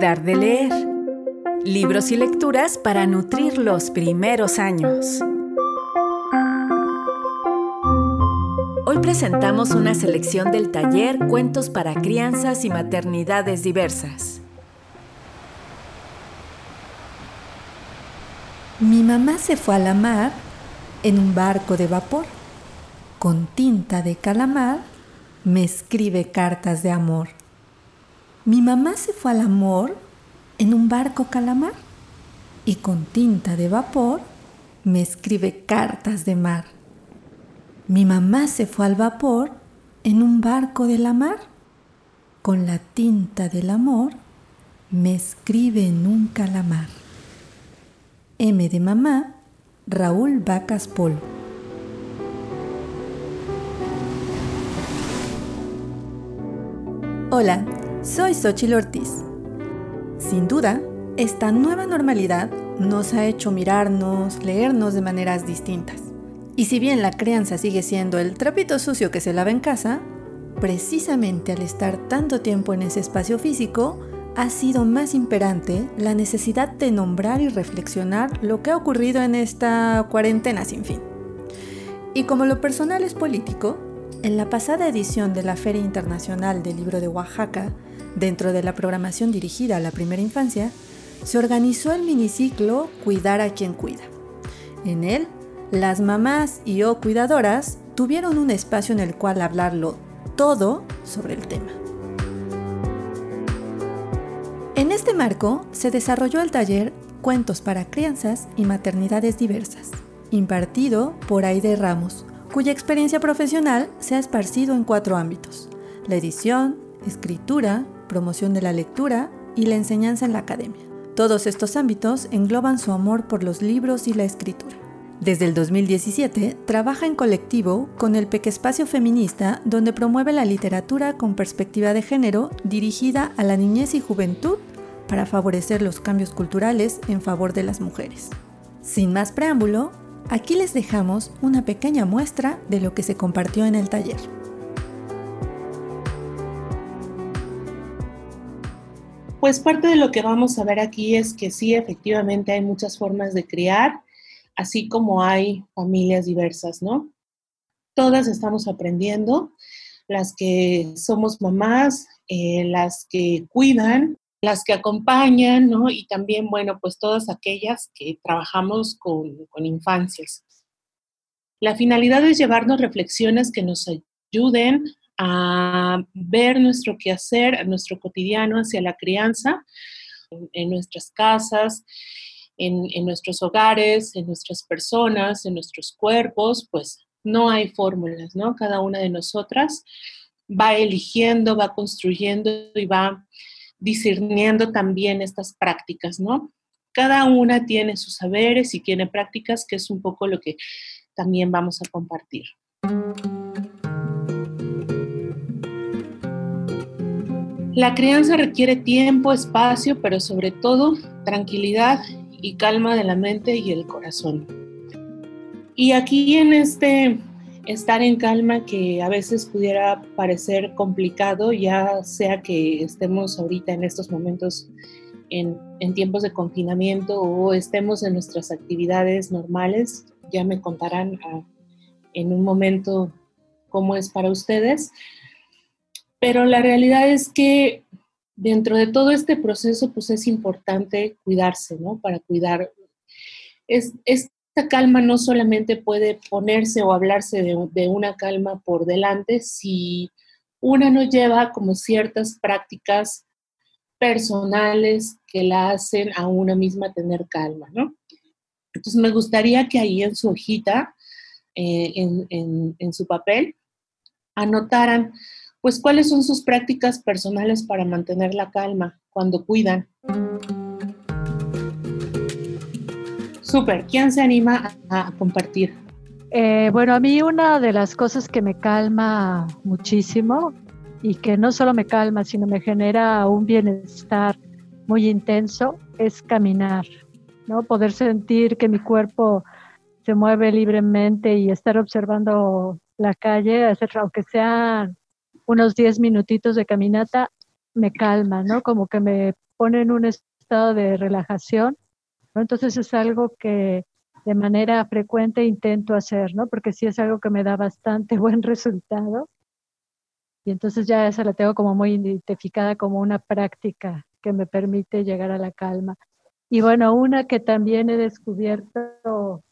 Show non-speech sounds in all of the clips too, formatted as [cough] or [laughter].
Dar de leer. Libros y lecturas para nutrir los primeros años. Hoy presentamos una selección del taller Cuentos para crianzas y maternidades diversas. Mi mamá se fue a la mar en un barco de vapor. Con tinta de calamar me escribe cartas de amor. Mi mamá se fue al amor en un barco calamar y con tinta de vapor me escribe cartas de mar. Mi mamá se fue al vapor en un barco de la mar. Con la tinta del amor me escribe en un calamar. M de mamá, Raúl Vacas Polo. Hola, soy Xochitl Ortiz. Sin duda, esta nueva normalidad nos ha hecho mirarnos, leernos de maneras distintas. Y si bien la crianza sigue siendo el trapito sucio que se lava en casa, precisamente al estar tanto tiempo en ese espacio físico, ha sido más imperante la necesidad de nombrar y reflexionar lo que ha ocurrido en esta cuarentena sin fin. Y como lo personal es político, en la pasada edición de la Feria Internacional del Libro de Oaxaca, dentro de la programación dirigida a la primera infancia, se organizó el miniciclo Cuidar a quien cuida. En él, las mamás y o cuidadoras tuvieron un espacio en el cual hablarlo todo sobre el tema. En este marco se desarrolló el taller Cuentos para crianzas y maternidades diversas, impartido por Aide Ramos, cuya experiencia profesional se ha esparcido en cuatro ámbitos, la edición, escritura, promoción de la lectura y la enseñanza en la academia. Todos estos ámbitos engloban su amor por los libros y la escritura. Desde el 2017 trabaja en colectivo con el Pequespacio Feminista, donde promueve la literatura con perspectiva de género dirigida a la niñez y juventud para favorecer los cambios culturales en favor de las mujeres. Sin más preámbulo, Aquí les dejamos una pequeña muestra de lo que se compartió en el taller. Pues parte de lo que vamos a ver aquí es que sí, efectivamente hay muchas formas de criar, así como hay familias diversas, ¿no? Todas estamos aprendiendo, las que somos mamás, eh, las que cuidan, las que acompañan, ¿no? Y también, bueno, pues todas aquellas que trabajamos con, infancias. La finalidad es llevarnos reflexiones que nos ayuden a ver nuestro quehacer, nuestro cotidiano hacia la crianza, en, nuestras casas, en, en, nuestros hogares, en nuestras personas, en nuestros cuerpos, pues no hay fórmulas, ¿no? Cada una de nosotras va eligiendo, va construyendo y va discerniendo también estas prácticas, ¿no? Cada una tiene sus saberes y tiene prácticas, que es un poco lo que también vamos a compartir. La crianza requiere tiempo, espacio, pero sobre todo tranquilidad y calma de la mente y el corazón. Y aquí en este estar en calma que a veces pudiera parecer complicado, ya sea que estemos ahorita en estos momentos en, tiempos de confinamiento o estemos en nuestras actividades normales, ya me contarán ah, en un momento cómo es para ustedes. Pero la realidad es que dentro de todo este proceso, pues es importante cuidarse, ¿no? Para cuidar. Es, es esta calma no solamente puede ponerse o hablarse de, una calma por delante si una no lleva como ciertas prácticas personales que la hacen a una misma tener calma, ¿no? Entonces me gustaría que ahí en su hojita, eh, en, en su papel, anotaran pues cuáles son sus prácticas personales para mantener la calma cuando cuidan. Súper, ¿quién se anima a, compartir? Eh, bueno, a mí una de las cosas que me calma muchísimo y que no solo me calma, sino me genera un bienestar muy intenso es caminar, ¿no? Poder sentir que mi cuerpo se mueve libremente y estar observando la calle, aunque sean unos 10 minutitos de caminata, me calma, ¿no? Como que me pone en un estado de relajación. Entonces es algo que de manera frecuente intento hacer, ¿no? Porque sí es algo que me da bastante [laughs] buen resultado. Y entonces ya esa la tengo como muy identificada como una práctica que me permite llegar a la calma. Y bueno, una que también he descubierto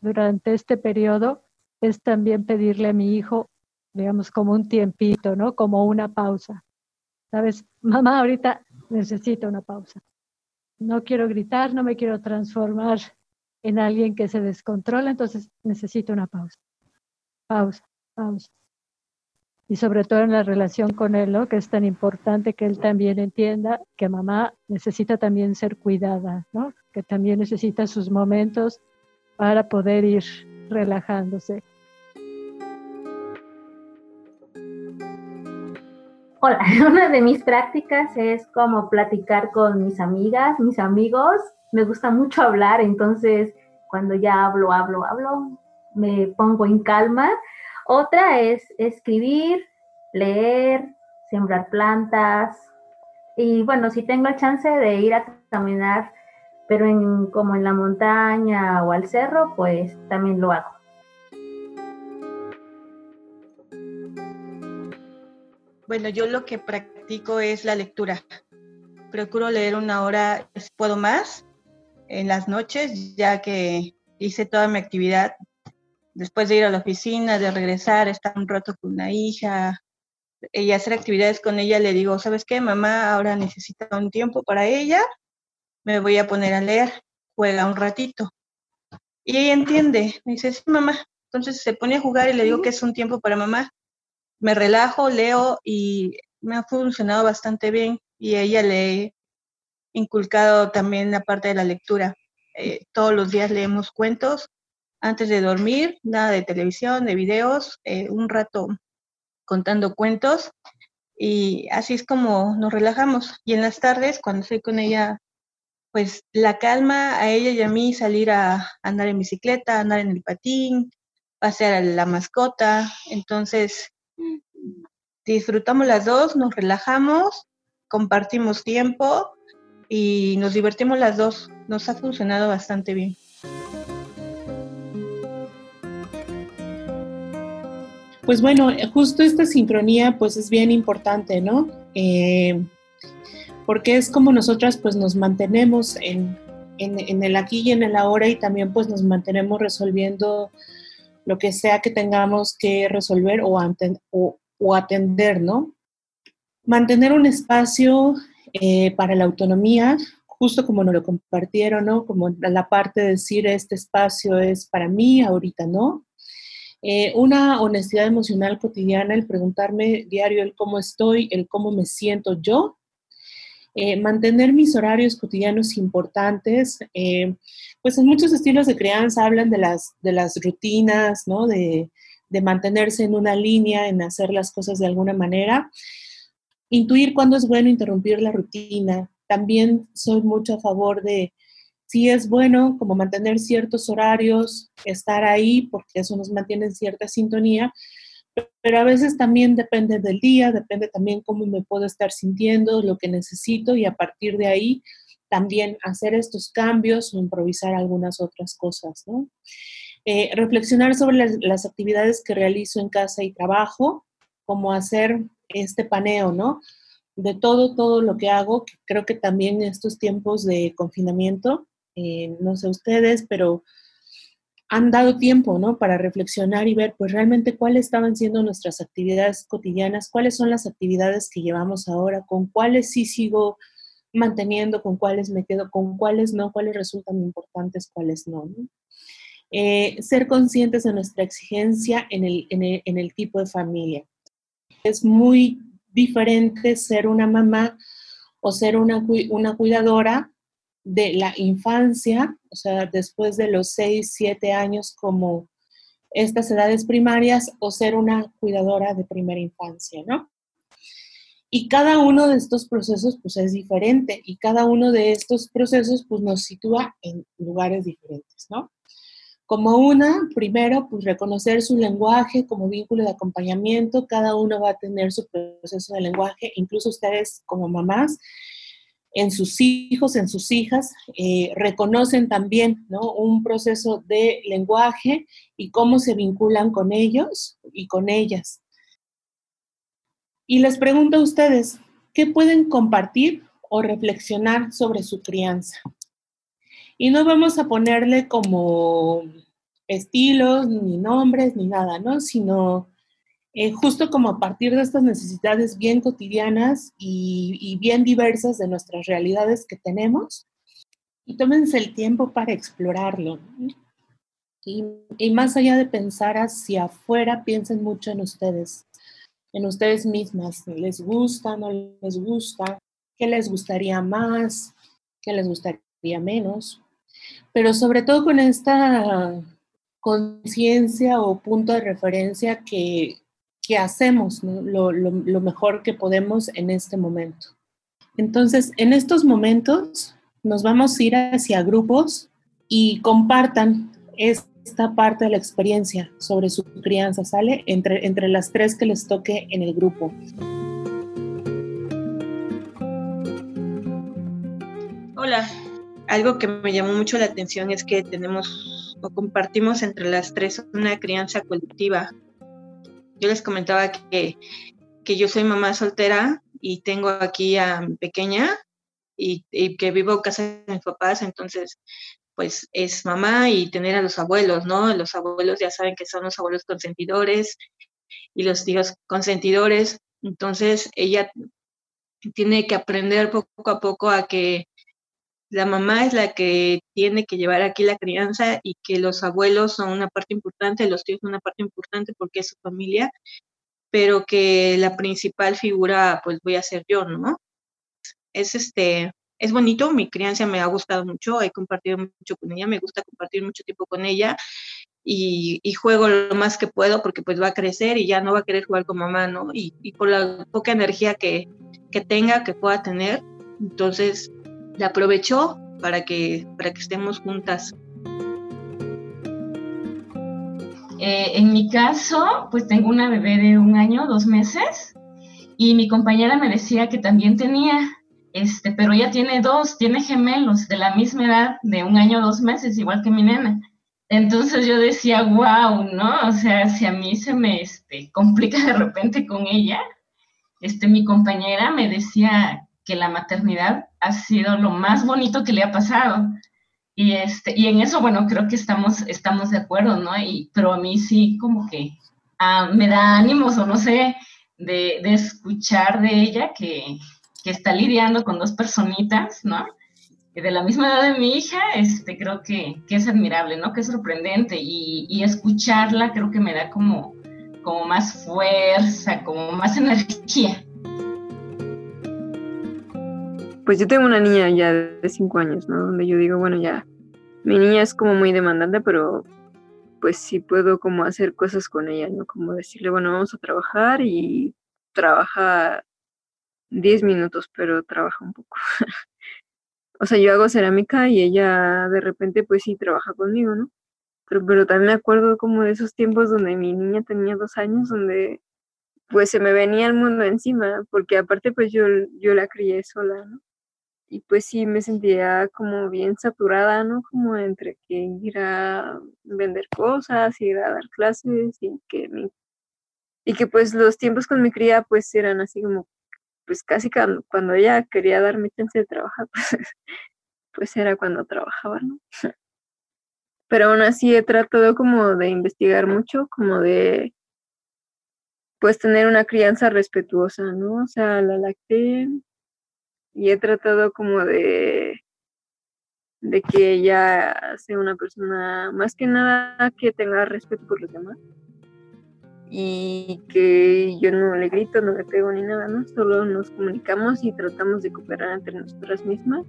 durante este periodo es también pedirle a mi hijo, digamos, como un tiempito, ¿no? Como una pausa. ¿Sabes? Mamá, ahorita necesito una pausa. No quiero gritar, no me quiero transformar en alguien que se descontrola, entonces necesito una pausa. Pausa, pausa. Y sobre todo en la relación con él, ¿no? Que es tan importante que él también entienda que mamá necesita también ser cuidada, ¿no? Que también necesita sus momentos para poder ir relajándose. Hola, [laughs] una de mis prácticas es como platicar con mis amigas, mis amigos. Me gusta mucho hablar, entonces cuando ya hablo, hablo, hablo, me pongo en calma. Otra es escribir, leer, sembrar plantas. Y bueno, si tengo el chance de ir a caminar, pero en, como en la montaña o al cerro, pues también lo hago. Bueno, yo lo que practico es la lectura. Procuro leer una hora, si puedo más, en las noches, ya que hice toda mi actividad después de ir a la oficina, de regresar, estar un rato con una hija y hacer actividades con ella, le digo, ¿sabes qué? Mamá ahora necesita un tiempo para ella, me voy a poner a leer, juega un ratito. Y ella entiende, me dice, sí, mamá. Entonces se pone a jugar y le digo que es un tiempo para mamá me relajo, leo y me ha funcionado bastante bien y ella le he inculcado también la parte de la lectura. Eh, todos los días leemos cuentos antes de dormir, nada de televisión, de videos, eh, un rato contando cuentos y así es como nos relajamos. Y en las tardes, cuando estoy con ella, pues la calma a ella y a mí salir a andar en bicicleta, andar en el patín, pasear a la mascota. Entonces, disfrutamos las dos, nos relajamos, compartimos tiempo y nos divertimos las dos. Nos ha funcionado bastante bien. Pues bueno, justo esta sincronía pues es bien importante, ¿no? Eh, porque es como nosotras pues nos mantenemos en, el aquí y en el ahora y también pues nos mantenemos resolviendo lo que sea que tengamos que resolver o, o, o atender, ¿no? Mantener un espacio eh, para la autonomía, justo como nos lo compartieron, ¿no? Como la parte de decir, este espacio es para mí, ahorita no. Eh, una honestidad emocional cotidiana, el preguntarme diario el cómo estoy, el cómo me siento yo. Eh, mantener mis horarios cotidianos importantes. pues en muchos estilos de crianza hablan de las, de las rutinas, ¿no? De, de mantenerse en una línea, en hacer las cosas de alguna manera. Intuir cuándo es bueno interrumpir la rutina. También soy mucho a favor de si es bueno como mantener ciertos horarios, estar ahí, porque eso nos mantiene en cierta sintonía, pero a veces también depende del día, depende también cómo me puedo estar sintiendo, lo que necesito y a partir de ahí también hacer estos cambios o improvisar algunas otras cosas, ¿no? Eh, reflexionar sobre las, actividades que realizo en casa y trabajo, como hacer este paneo, ¿no? De todo, todo lo que hago, creo que también en estos tiempos de confinamiento, eh, no sé ustedes, pero han dado tiempo, ¿no? Para reflexionar y ver, pues realmente cuáles estaban siendo nuestras actividades cotidianas, cuáles son las actividades que llevamos ahora, con cuáles sí sigo manteniendo, con cuáles me quedo, con cuáles no, cuáles resultan importantes, cuáles no. ¿no? Eh, ser conscientes de nuestra exigencia en el, tipo de familia. Es muy diferente ser una mamá o ser una, una cuidadora de la infancia, o sea, después de los 6, 7 años como estas edades primarias, o ser una cuidadora de primera infancia, ¿no? Y cada uno de estos procesos pues es diferente y cada uno de estos procesos pues nos sitúa en lugares diferentes, ¿no? Como una, primero, pues reconocer su lenguaje como vínculo de acompañamiento. Cada uno va a tener su proceso de lenguaje, incluso ustedes como mamás. en sus hijos, en sus hijas, eh, reconocen también un proceso de lenguaje y cómo se vinculan con ellos y con ellas. Y les pregunto a ustedes, ¿qué pueden compartir o reflexionar sobre su crianza? Y no vamos a ponerle como estilos, ni nombres, ni nada, ¿no? Sino eh, justo como a partir de estas necesidades bien cotidianas y, bien diversas de nuestras realidades que tenemos, y tómense el tiempo para explorarlo. Y, y, más allá de pensar hacia afuera, piensen mucho en ustedes, en ustedes mismas. ¿Les gusta, no les gusta? ¿Qué les gustaría más? ¿Qué les gustaría menos? Pero sobre todo con esta conciencia o punto de referencia que, que hacemos lo, lo, mejor que podemos en este momento. Entonces, en estos momentos nos vamos a ir hacia grupos y compartan esta parte de la experiencia sobre su crianza, ¿sale? Entre, entre las tres que les toque en el grupo. Hola, algo que me llamó mucho la atención es que tenemos o compartimos entre las tres una crianza colectiva yo les comentaba que, yo soy mamá soltera y tengo aquí a mi pequeña y, que vivo casa de mis papás, entonces pues es mamá y tener a los abuelos, ¿no? Los abuelos ya saben que son los abuelos consentidores y los tíos consentidores, entonces ella tiene que aprender poco a poco a que la mamá es la que tiene que llevar aquí la crianza y que los abuelos son una parte importante, los tíos son una parte importante porque es su familia, pero que la principal figura pues voy a ser yo, ¿no? Es este, es bonito, mi crianza me ha gustado mucho, he compartido mucho con ella, me gusta compartir mucho tiempo con ella y, juego lo más que puedo porque pues va a crecer y ya no va a querer jugar con mamá, ¿no? Y, y por la poca energía que, que tenga, que pueda tener, entonces la aprovechó para que, para que estemos juntas. Eh, en mi caso, pues tengo una bebé de un año, dos meses, y mi compañera me decía que también tenía, este, pero ella tiene dos, tiene gemelos de la misma edad, de un año, dos meses, igual que mi nena. Entonces yo decía, wow, ¿no? O sea, si a mí se me este, complica de repente con ella, este, mi compañera me decía que la maternidad ha sido lo más bonito que le ha pasado. Y, este, y en eso, bueno, creo que estamos, estamos de acuerdo, ¿no? Y, pero a mí sí como que ah, me da ánimos o no sé, de, de escuchar de ella que, que, está lidiando con dos personitas, ¿no? De la misma edad de mi hija, este, creo que, que es admirable, ¿no? Que es sorprendente y, y, escucharla creo que me da como, como más fuerza, como más energía. Pues yo tengo una niña ya de cinco años, ¿no? Donde yo digo, bueno, ya, mi niña es como muy demandante, pero pues sí puedo como hacer cosas con ella, ¿no? Como decirle, bueno, vamos a trabajar y trabaja diez minutos, pero trabaja un poco. [laughs] o sea, yo hago cerámica y ella de repente pues sí trabaja conmigo, ¿no? Pero, pero también me acuerdo como de esos tiempos donde mi niña tenía dos años, donde pues se me venía el mundo encima, porque aparte pues yo, yo la crié sola, ¿no? Y pues sí me sentía como bien saturada, ¿no? Como entre que ir a vender cosas, ir a dar clases y que y que pues los tiempos con mi cría pues eran así como pues casi cuando, cuando ella quería darme chance de trabajar [laughs] pues, pues era cuando trabajaba, ¿no? Pero aún así he tratado como de investigar mucho, como de pues tener una crianza respetuosa, ¿no? O sea, la lacté, y he tratado como de, de que ella sea una persona más que nada que tenga respeto por los demás y que yo no le grito, no le pego ni nada, ¿no? Solo nos comunicamos y tratamos de cooperar entre nosotras mismas.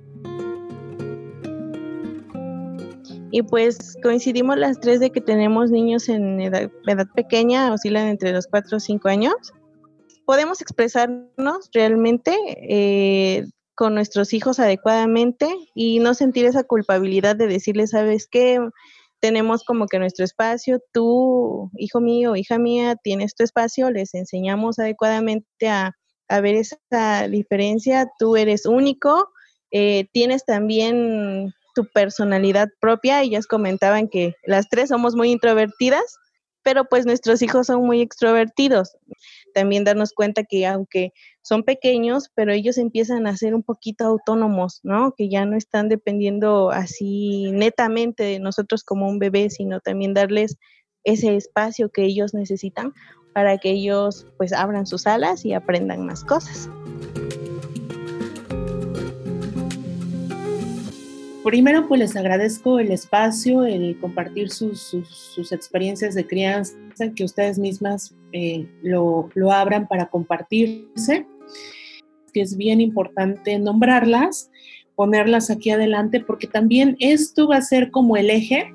Y pues coincidimos las tres de que tenemos niños en edad, edad pequeña, oscilan entre los 4 o 5 años podemos expresarnos realmente eh, con nuestros hijos adecuadamente y no sentir esa culpabilidad de decirles, ¿sabes qué? Tenemos como que nuestro espacio, tú, hijo mío, hija mía, tienes tu espacio, les enseñamos adecuadamente a, a ver esa diferencia, tú eres único eh, tienes también tu personalidad propia. Ellas comentaban que las tres somos muy introvertidas, pero pues nuestros hijos son muy extrovertidos. También darnos cuenta que aunque son pequeños, pero ellos empiezan a ser un poquito autónomos, ¿no? Que ya no están dependiendo así netamente de nosotros como un bebé, sino también darles ese espacio que ellos necesitan para que ellos pues abran sus alas y aprendan más cosas. Primero, pues les agradezco el espacio, el compartir sus, experiencias de crianza, que ustedes mismas eh, lo, lo abran para compartirse, que es bien importante nombrarlas, ponerlas aquí adelante, porque también esto va a ser como el eje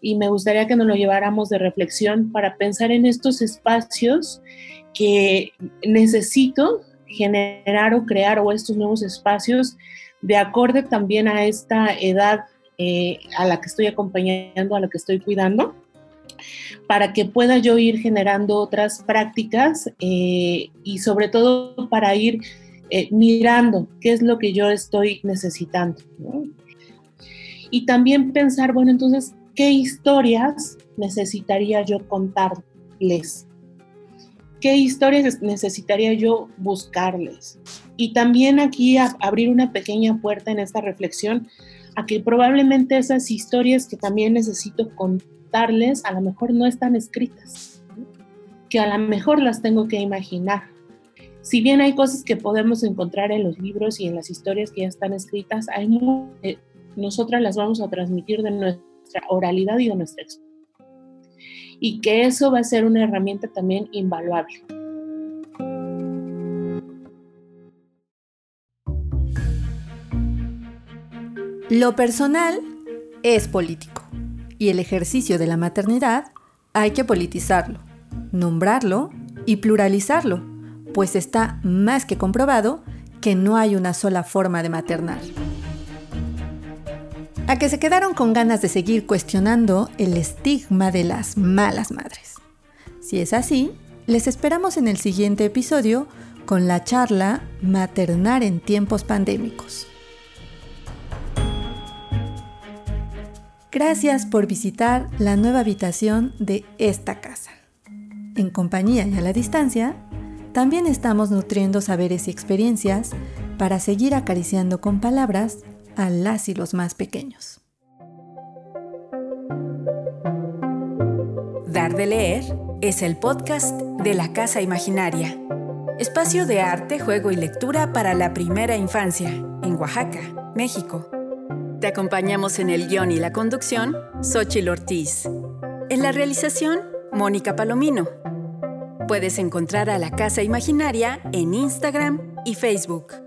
y me gustaría que nos lo lleváramos de reflexión para pensar en estos espacios que necesito generar o crear o estos nuevos espacios de acorde también a esta edad eh, a la que estoy acompañando, a la que estoy cuidando, para que pueda yo ir generando otras prácticas eh, y sobre todo para ir eh, mirando qué es lo que yo estoy necesitando. Y también pensar, bueno, entonces, ¿qué historias necesitaría yo contarles? ¿Qué historias necesitaría yo buscarles? Y también aquí abrir una pequeña puerta en esta reflexión a que probablemente esas historias que también necesito contarles a lo mejor no están escritas, que a lo mejor las tengo que imaginar. Si bien hay cosas que podemos encontrar en los libros y en las historias que ya están escritas, hay eh, nosotras las vamos a transmitir de nuestra oralidad y de nuestra experiencia. Y que eso va a ser una herramienta también invaluable. Lo personal es político y el ejercicio de la maternidad hay que politizarlo, nombrarlo y pluralizarlo, pues está más que comprobado que no hay una sola forma de maternar. A que se quedaron con ganas de seguir cuestionando el estigma de las malas madres. Si es así, les esperamos en el siguiente episodio con la charla Maternar en tiempos pandémicos. Gracias por visitar la nueva habitación de esta casa. En compañía y a la distancia, también estamos nutriendo saberes y experiencias para seguir acariciando con palabras a las y los más pequeños. Dar de leer es el podcast de la Casa Imaginaria. Espacio de arte, juego y lectura para la primera infancia en Oaxaca, México. Te acompañamos en el guion y la conducción, Xochil Ortiz. En la realización, Mónica Palomino. Puedes encontrar a la Casa Imaginaria en Instagram y Facebook.